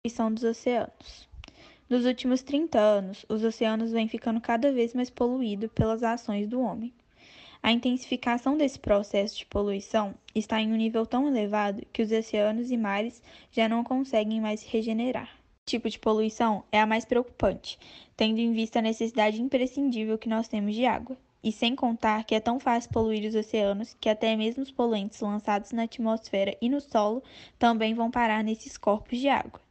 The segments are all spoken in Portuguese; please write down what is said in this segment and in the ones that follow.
poluição dos oceanos. Nos últimos 30 anos, os oceanos vêm ficando cada vez mais poluídos pelas ações do homem. A intensificação desse processo de poluição está em um nível tão elevado que os oceanos e mares já não conseguem mais se regenerar. Tipo de poluição é a mais preocupante, tendo em vista a necessidade imprescindível que nós temos de água. E sem contar que é tão fácil poluir os oceanos que até mesmo os poluentes lançados na atmosfera e no solo também vão parar nesses corpos de água.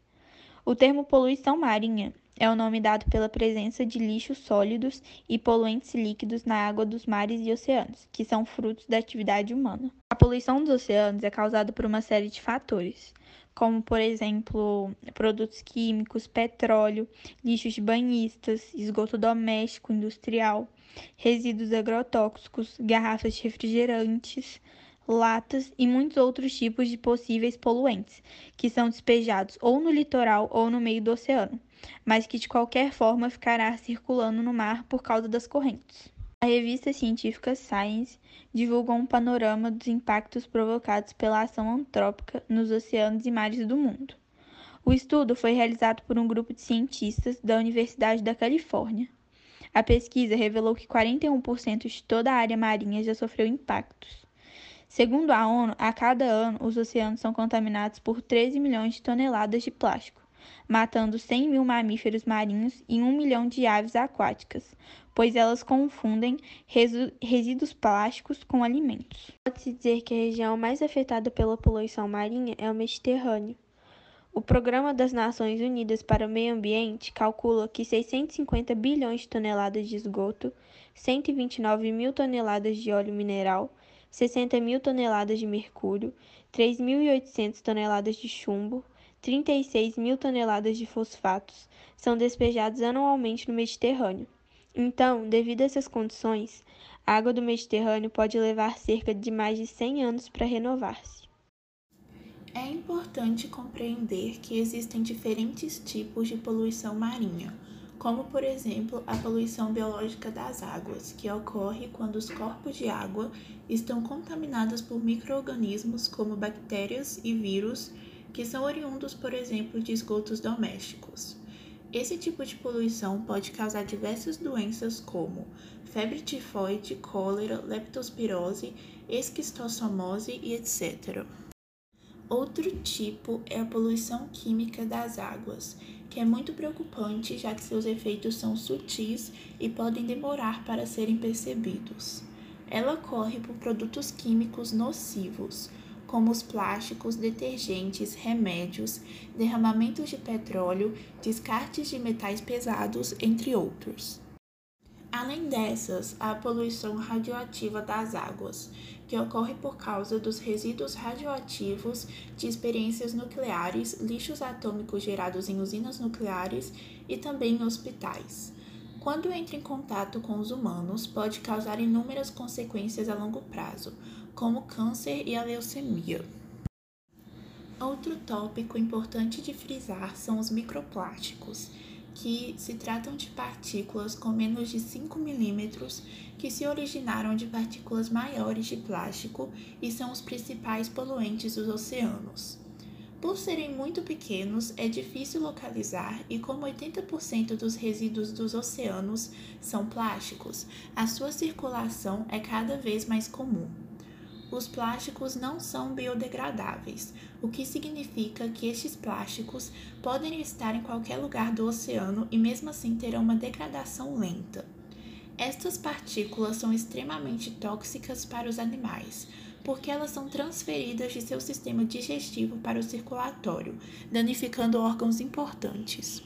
O termo poluição marinha é o nome dado pela presença de lixos sólidos e poluentes líquidos na água dos mares e oceanos, que são frutos da atividade humana. A poluição dos oceanos é causada por uma série de fatores, como, por exemplo, produtos químicos, petróleo, lixos de banhistas, esgoto doméstico, industrial, resíduos agrotóxicos, garrafas de refrigerantes, latas e muitos outros tipos de possíveis poluentes, que são despejados ou no litoral ou no meio do oceano, mas que de qualquer forma ficará circulando no mar por causa das correntes. A revista científica Science divulga um panorama dos impactos provocados pela ação antrópica nos oceanos e mares do mundo. O estudo foi realizado por um grupo de cientistas da Universidade da Califórnia. A pesquisa revelou que 41% de toda a área marinha já sofreu impactos. Segundo a ONU, a cada ano os oceanos são contaminados por 13 milhões de toneladas de plástico, matando 100 mil mamíferos marinhos e 1 milhão de aves aquáticas, pois elas confundem resíduos plásticos com alimentos. Pode-se dizer que a região mais afetada pela poluição marinha é o Mediterrâneo. O Programa das Nações Unidas para o Meio Ambiente calcula que 650 bilhões de toneladas de esgoto, 129 mil toneladas de óleo mineral, 60 mil toneladas de mercúrio, 3.800 toneladas de chumbo, 36 mil toneladas de fosfatos são despejados anualmente no Mediterrâneo. Então, devido a essas condições, a água do Mediterrâneo pode levar cerca de mais de 100 anos para renovar-se. É importante compreender que existem diferentes tipos de poluição marinha como por exemplo a poluição biológica das águas, que ocorre quando os corpos de água estão contaminados por microorganismos como bactérias e vírus, que são oriundos, por exemplo, de esgotos domésticos. Esse tipo de poluição pode causar diversas doenças como febre tifoide, cólera, leptospirose, esquistossomose e etc. Outro tipo é a poluição química das águas, que é muito preocupante, já que seus efeitos são sutis e podem demorar para serem percebidos. Ela ocorre por produtos químicos nocivos, como os plásticos, detergentes, remédios, derramamentos de petróleo, descartes de metais pesados, entre outros. Além dessas, há a poluição radioativa das águas, que ocorre por causa dos resíduos radioativos de experiências nucleares, lixos atômicos gerados em usinas nucleares e também em hospitais. Quando entra em contato com os humanos, pode causar inúmeras consequências a longo prazo, como câncer e a leucemia. Outro tópico importante de frisar são os microplásticos que se tratam de partículas com menos de 5 milímetros que se originaram de partículas maiores de plástico e são os principais poluentes dos oceanos. Por serem muito pequenos, é difícil localizar e, como 80% dos resíduos dos oceanos são plásticos, a sua circulação é cada vez mais comum os plásticos não são biodegradáveis, o que significa que estes plásticos podem estar em qualquer lugar do oceano e mesmo assim terão uma degradação lenta. Estas partículas são extremamente tóxicas para os animais, porque elas são transferidas de seu sistema digestivo para o circulatório, danificando órgãos importantes.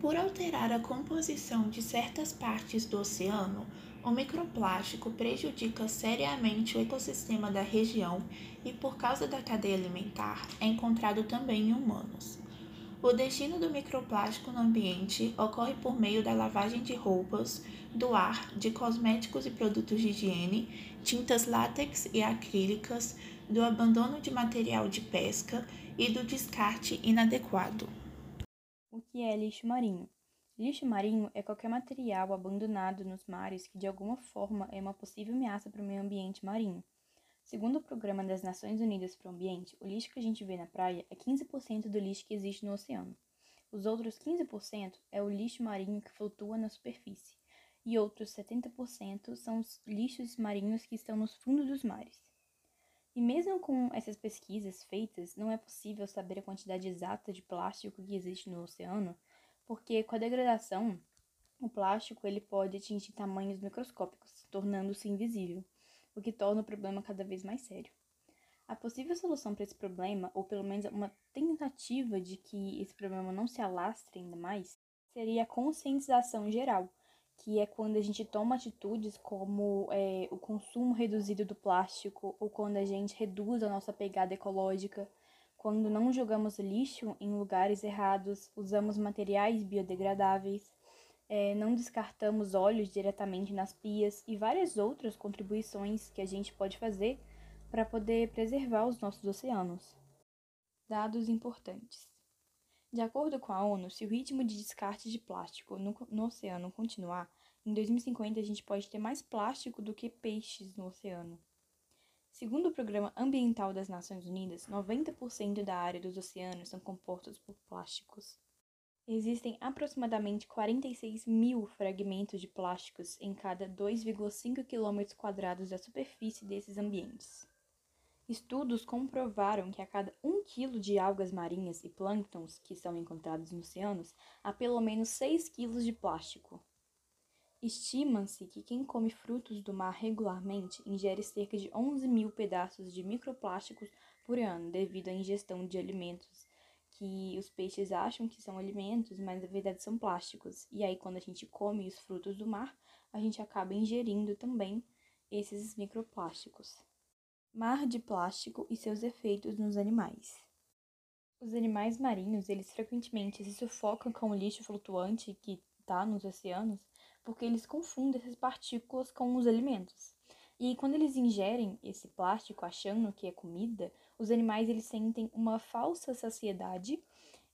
Por alterar a composição de certas partes do oceano, o microplástico prejudica seriamente o ecossistema da região e, por causa da cadeia alimentar, é encontrado também em humanos. O destino do microplástico no ambiente ocorre por meio da lavagem de roupas, do ar, de cosméticos e produtos de higiene, tintas látex e acrílicas, do abandono de material de pesca e do descarte inadequado. O que é lixo marinho? Lixo marinho é qualquer material abandonado nos mares que de alguma forma é uma possível ameaça para o meio ambiente marinho. Segundo o Programa das Nações Unidas para o Ambiente, o lixo que a gente vê na praia é 15% do lixo que existe no oceano. Os outros 15% é o lixo marinho que flutua na superfície, e outros 70% são os lixos marinhos que estão nos fundos dos mares. E mesmo com essas pesquisas feitas, não é possível saber a quantidade exata de plástico que existe no oceano, porque com a degradação, o plástico ele pode atingir tamanhos microscópicos, tornando-se invisível o que torna o problema cada vez mais sério. A possível solução para esse problema, ou pelo menos uma tentativa de que esse problema não se alastre ainda mais, seria a conscientização geral, que é quando a gente toma atitudes como é, o consumo reduzido do plástico, ou quando a gente reduz a nossa pegada ecológica, quando não jogamos lixo em lugares errados, usamos materiais biodegradáveis, é, não descartamos óleos diretamente nas pias e várias outras contribuições que a gente pode fazer para poder preservar os nossos oceanos. Dados importantes. De acordo com a ONU, se o ritmo de descarte de plástico no, no oceano continuar, em 2050 a gente pode ter mais plástico do que peixes no oceano. Segundo o Programa Ambiental das Nações Unidas, 90% da área dos oceanos são compostos por plásticos. Existem aproximadamente 46 mil fragmentos de plásticos em cada 2,5 km da superfície desses ambientes. Estudos comprovaram que a cada 1 kg de algas marinhas e plânctons que são encontrados nos oceanos, há pelo menos 6 kg de plástico. Estima-se que quem come frutos do mar regularmente ingere cerca de 11 mil pedaços de microplásticos por ano devido à ingestão de alimentos que os peixes acham que são alimentos, mas na verdade são plásticos. E aí, quando a gente come os frutos do mar, a gente acaba ingerindo também esses microplásticos. Mar de plástico e seus efeitos nos animais. Os animais marinhos, eles frequentemente se sufocam com o lixo flutuante que está nos oceanos, porque eles confundem essas partículas com os alimentos. E quando eles ingerem esse plástico achando que é comida, os animais eles sentem uma falsa saciedade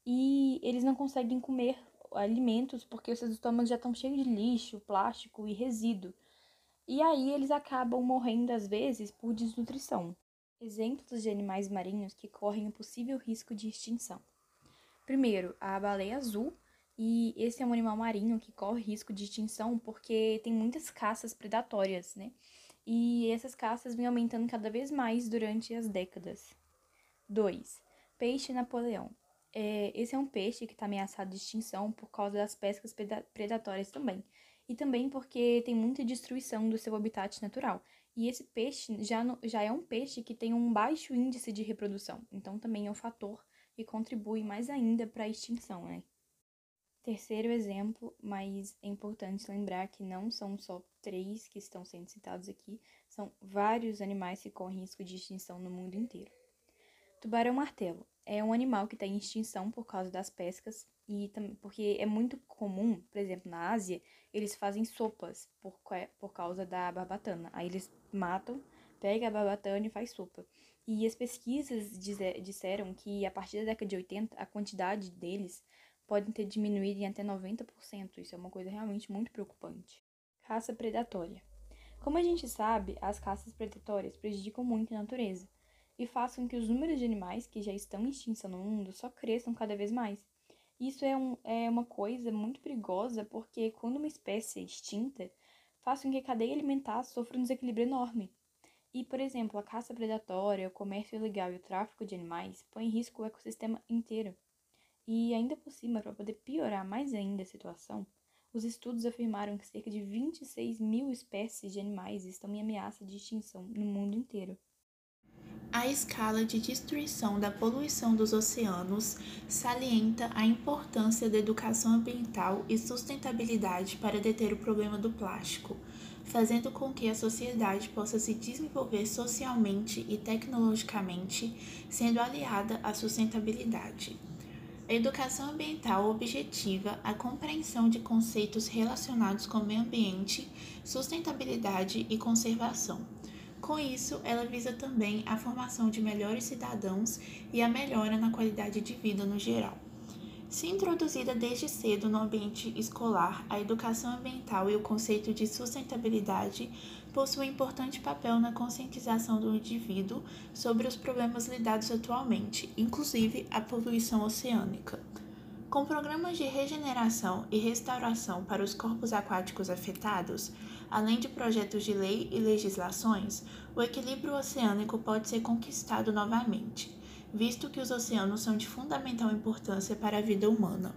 e eles não conseguem comer alimentos porque seus estômagos já estão cheios de lixo, plástico e resíduo. E aí eles acabam morrendo às vezes por desnutrição. Exemplos de animais marinhos que correm o possível risco de extinção. Primeiro, a baleia azul, e esse é um animal marinho que corre risco de extinção porque tem muitas caças predatórias, né? e essas caças vêm aumentando cada vez mais durante as décadas. 2. Peixe Napoleão. É, esse é um peixe que está ameaçado de extinção por causa das pescas predatórias também, e também porque tem muita destruição do seu habitat natural. E esse peixe já, no, já é um peixe que tem um baixo índice de reprodução, então também é um fator que contribui mais ainda para a extinção, né? Terceiro exemplo, mas é importante lembrar que não são só três que estão sendo citados aqui, são vários animais que correm risco de extinção no mundo inteiro. Tubarão-martelo é um animal que está em extinção por causa das pescas e porque é muito comum, por exemplo, na Ásia, eles fazem sopas por, por causa da barbatana. Aí eles matam, pega a barbatana e faz sopa. E as pesquisas disseram que a partir da década de 80, a quantidade deles podem ter diminuído em até 90%. Isso é uma coisa realmente muito preocupante. Caça predatória. Como a gente sabe, as caças predatórias prejudicam muito a natureza e fazem que os números de animais que já estão em extinção no mundo só cresçam cada vez mais. Isso é, um, é uma coisa muito perigosa porque quando uma espécie é extinta, faz com que a cadeia alimentar sofra um desequilíbrio enorme. E, por exemplo, a caça predatória, o comércio ilegal e o tráfico de animais põem em risco o ecossistema inteiro. E ainda por cima, para poder piorar mais ainda a situação, os estudos afirmaram que cerca de 26 mil espécies de animais estão em ameaça de extinção no mundo inteiro. A escala de destruição da poluição dos oceanos salienta a importância da educação ambiental e sustentabilidade para deter o problema do plástico, fazendo com que a sociedade possa se desenvolver socialmente e tecnologicamente, sendo aliada à sustentabilidade. A educação ambiental objetiva a compreensão de conceitos relacionados com o meio ambiente, sustentabilidade e conservação. Com isso, ela visa também a formação de melhores cidadãos e a melhora na qualidade de vida no geral. Se introduzida desde cedo no ambiente escolar, a educação ambiental e o conceito de sustentabilidade possuem importante papel na conscientização do indivíduo sobre os problemas lidados atualmente, inclusive a poluição oceânica. Com programas de regeneração e restauração para os corpos aquáticos afetados, além de projetos de lei e legislações, o equilíbrio oceânico pode ser conquistado novamente visto que os oceanos são de fundamental importância para a vida humana.